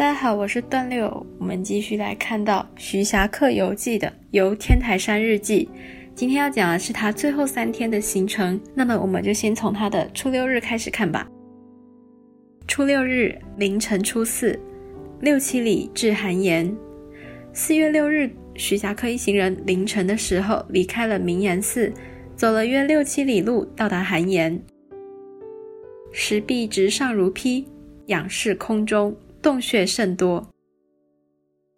大家好，我是段六，我们继续来看到《徐霞客游记》的游天台山日记。今天要讲的是他最后三天的行程，那么我们就先从他的初六日开始看吧。初六日凌晨初四，六七里至寒岩。四月六日，徐霞客一行人凌晨的时候离开了明岩寺，走了约六七里路，到达寒岩。石壁直上如披，仰视空中。洞穴甚多，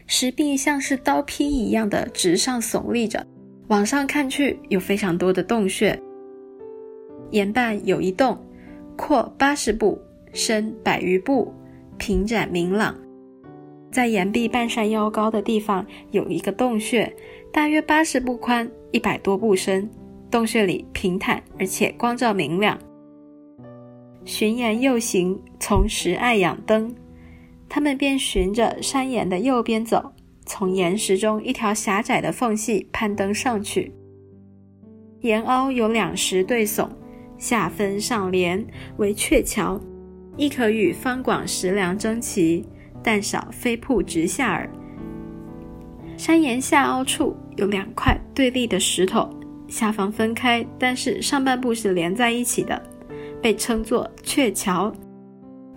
石壁像是刀劈一样的直上耸立着，往上看去有非常多的洞穴。岩半有一洞，阔八十步，深百余步，平展明朗。在岩壁半山腰高的地方有一个洞穴，大约八十步宽，一百多步深。洞穴里平坦而且光照明亮。巡岩右行，从石隘仰登。他们便循着山岩的右边走，从岩石中一条狭窄的缝隙攀登上去。岩凹有两石对耸，下分上连为鹊桥，亦可与方广石梁争奇，但少飞瀑直下耳。山岩下凹处有两块对立的石头，下方分开，但是上半部是连在一起的，被称作鹊桥。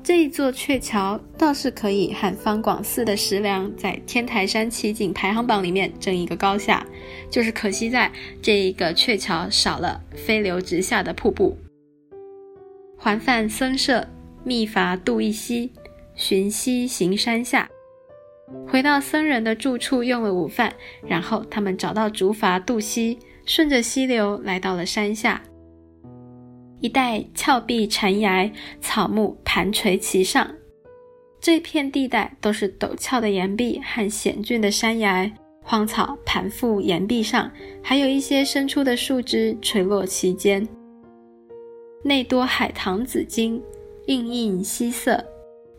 这一座鹊桥倒是可以和方广寺的石梁在天台山奇景排行榜里面争一个高下，就是可惜在这一个鹊桥少了飞流直下的瀑布。还泛僧舍，密筏渡一溪，寻溪行山下。回到僧人的住处用了午饭，然后他们找到竹筏渡溪，顺着溪流来到了山下。一带峭壁缠崖，草木盘垂其上。这片地带都是陡峭的岩壁和险峻的山崖，荒草盘覆岩壁上，还有一些伸出的树枝垂落其间。内多海棠紫荆，映映溪色，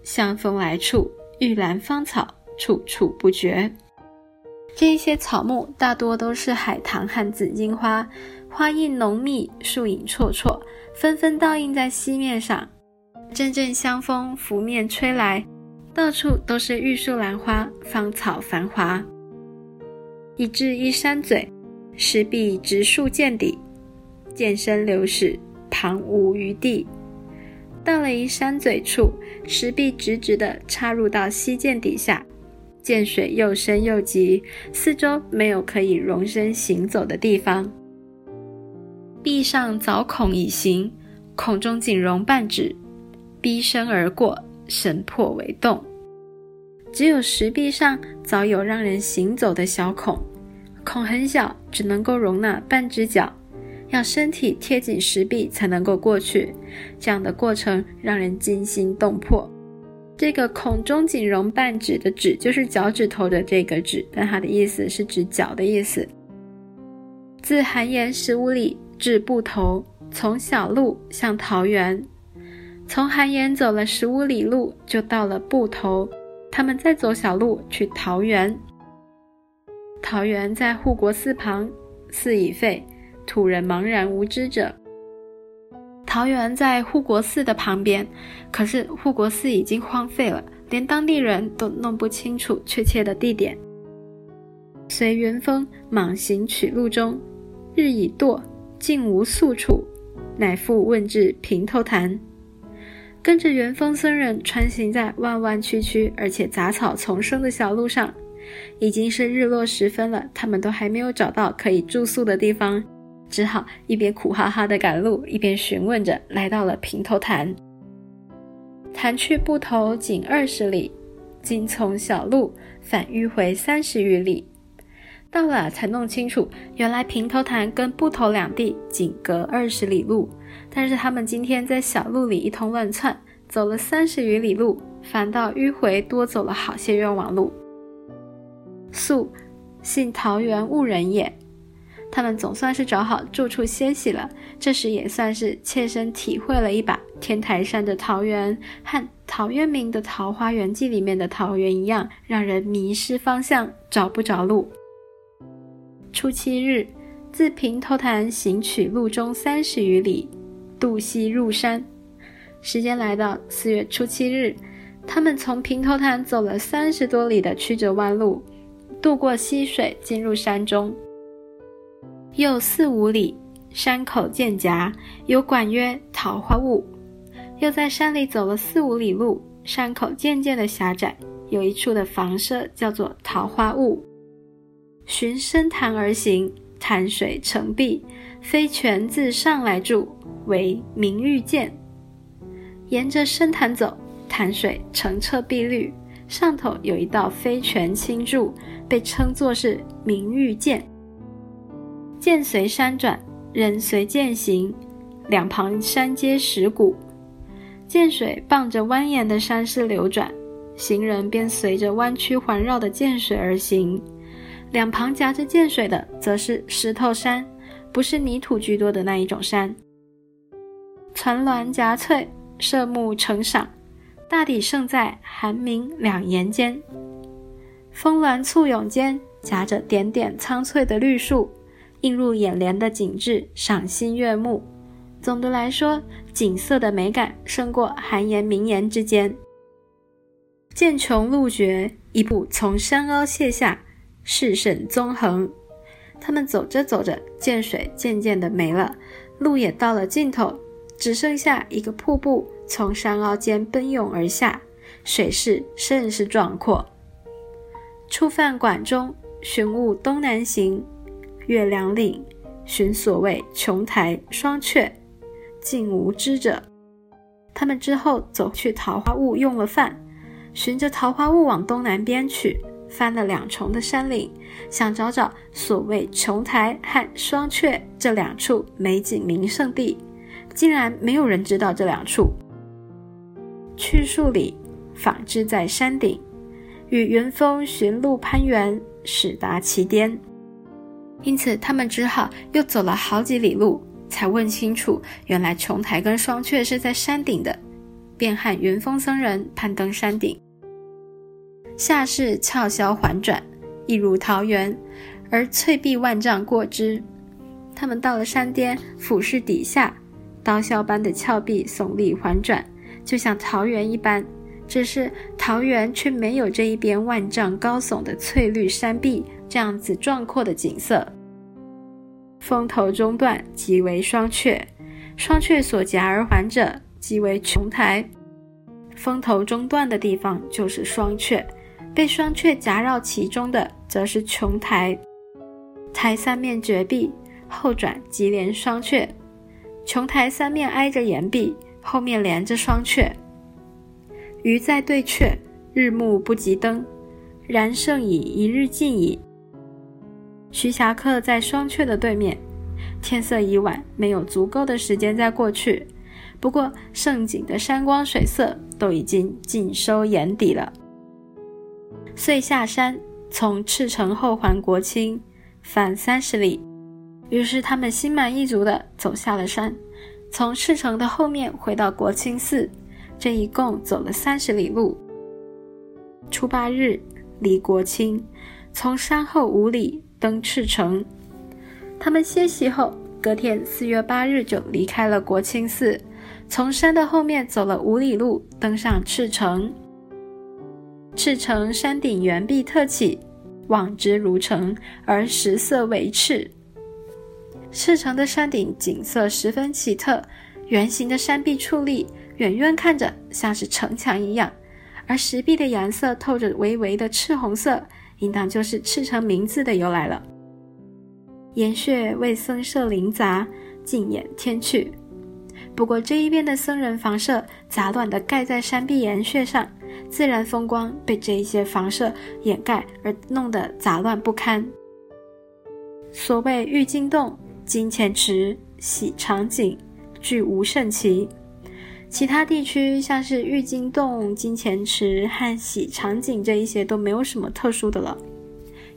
香风来处，玉兰芳草处处不绝。这些草木大多都是海棠和紫荆花，花印浓密，树影绰绰。纷纷倒映在溪面上，阵阵香风拂面吹来，到处都是玉树兰花，芳草繁华。以至一山嘴，石壁直竖见底，涧深流矢，旁无余地。到了一山嘴处，石壁直直地插入到溪涧底下，涧水又深又急，四周没有可以容身行走的地方。壁上凿孔已形，孔中仅容半指，逼身而过，神魄为动。只有石壁上早有让人行走的小孔，孔很小，只能够容纳半只脚，要身体贴紧石壁才能够过去。这样的过程让人惊心动魄。这个孔中仅容半指的指，就是脚趾头的这个指，但它的意思是指脚的意思。自寒岩十五里。至埠头，从小路向桃园，从寒岩走了十五里路，就到了埠头。他们再走小路去桃园。桃园在护国寺旁，寺已废，土人茫然无知者。桃园在护国寺的旁边，可是护国寺已经荒废了，连当地人都弄不清楚确切的地点。随元丰莽行取路中，日已堕。竟无宿处，乃复问至平头潭。跟着元丰僧人穿行在弯弯曲曲而且杂草丛生的小路上，已经是日落时分了，他们都还没有找到可以住宿的地方，只好一边苦哈哈的赶路，一边询问着，来到了平头潭。潭去埠头仅二十里，今从小路返迂回三十余里。到了才弄清楚，原来平头潭跟埠头两地仅隔二十里路，但是他们今天在小路里一通乱窜，走了三十余里路，反倒迂回多走了好些冤枉路。素，信桃园误人也。他们总算是找好住处歇息了，这时也算是切身体会了一把天台山的桃源和陶渊明的《桃花源记》里面的桃源一样，让人迷失方向，找不着路。初七日，自平头潭行取路中三十余里，渡溪入山。时间来到四月初七日，他们从平头潭走了三十多里的曲折弯路，渡过溪水，进入山中。又四五里，山口渐夹，有馆曰桃花坞。又在山里走了四五里路，山口渐渐的狭窄，有一处的房舍叫做桃花坞。循深潭而行，潭水澄碧，飞泉自上来注，为明玉见。沿着深潭走。潭水澄澈碧绿，上头有一道飞泉倾注，被称作是明玉涧。涧随山转，人随涧行，两旁山皆石谷。涧水傍着蜿蜒的山势流转，行人便随着弯曲环绕的涧水而行。两旁夹着涧水的，则是石头山，不是泥土居多的那一种山。层峦夹翠，射目成赏。大抵胜在寒明两岩间，峰峦簇拥间夹着点点苍翠的绿树，映入眼帘的景致赏心悦目。总的来说，景色的美感胜过寒言明言之间。涧穷路绝，一步从山凹泻下，势甚纵横。他们走着走着，涧水渐渐的没了，路也到了尽头，只剩下一个瀑布。从山凹间奔涌而下，水势甚是壮阔。触犯馆中，寻物东南行，月亮岭，寻所谓琼台双阙，竟无知者。他们之后走去桃花坞用了饭，循着桃花坞往东南边去，翻了两重的山岭，想找找所谓琼台和双阙这两处美景名胜地，竟然没有人知道这两处。去数里，访之在山顶，与云峰寻路攀援，始达其巅。因此，他们只好又走了好几里路，才问清楚，原来琼台跟双阙是在山顶的，便和云峰僧人攀登山顶。下士峭霄环转，一如桃源，而翠碧万丈过之。他们到了山巅，俯视底下，刀削般的峭壁耸立环转。就像桃源一般，只是桃源却没有这一边万丈高耸的翠绿山壁这样子壮阔的景色。峰头中段即为双阙，双阙所夹而环者即为琼台。峰头中段的地方就是双阙，被双阙夹绕其中的则是琼台。台三面绝壁，后转即连双阙，琼台三面挨着岩壁。后面连着双阙，鱼在对阙，日暮不及登，然胜已一日尽矣。徐霞客在双阙的对面，天色已晚，没有足够的时间再过去。不过胜景的山光水色都已经尽收眼底了，遂下山，从赤城后环国清，返三十里。于是他们心满意足地走下了山。从赤城的后面回到国清寺，这一共走了三十里路。初八日离国清，从山后五里登赤城。他们歇息后，隔天四月八日就离开了国清寺，从山的后面走了五里路，登上赤城。赤城山顶圆壁特起，望之如城，而石色为赤。赤城的山顶景色十分奇特，圆形的山壁矗立，远远看着像是城墙一样，而石壁的颜色透着微微的赤红色，应当就是赤城名字的由来了。岩穴为僧舍林杂，尽掩天趣。不过这一边的僧人房舍杂乱地盖在山壁岩穴上，自然风光被这一些房舍掩盖而弄得杂乱不堪。所谓玉金洞。金钱池、喜场景，俱无甚奇。其他地区像是玉金洞、金钱池和喜场景这一些都没有什么特殊的了。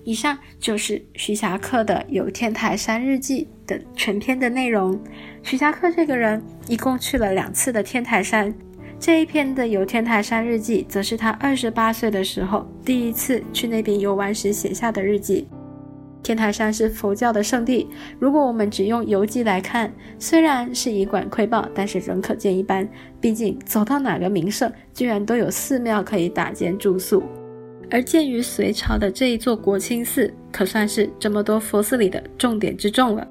以上就是徐霞客的《游天台山日记》的全篇的内容。徐霞客这个人一共去了两次的天台山，这一篇的《游天台山日记》则是他二十八岁的时候第一次去那边游玩时写下的日记。天台山是佛教的圣地，如果我们只用游记来看，虽然是以管窥豹，但是仍可见一斑。毕竟走到哪个名胜，居然都有寺庙可以打尖住宿。而鉴于隋朝的这一座国清寺，可算是这么多佛寺里的重点之重了。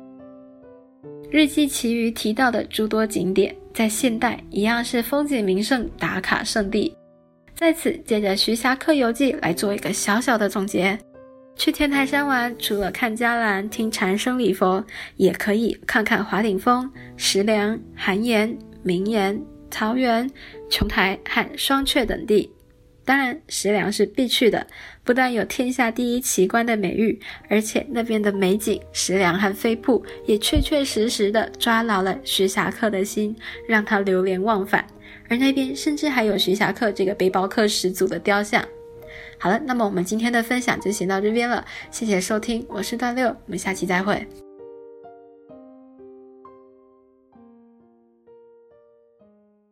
日记其余提到的诸多景点，在现代一样是风景名胜打卡圣地。在此，借着徐霞客游记来做一个小小的总结。去天台山玩，除了看迦兰、听禅声礼佛，也可以看看华顶峰、石梁、寒岩、明岩、桃园、琼台和双阙等地。当然，石梁是必去的，不但有天下第一奇观的美誉，而且那边的美景、石梁和飞瀑也确确实实的抓牢了徐霞客的心，让他流连忘返。而那边甚至还有徐霞客这个背包客始祖的雕像。好了，那么我们今天的分享就先到这边了，谢谢收听，我是段六，我们下期再会。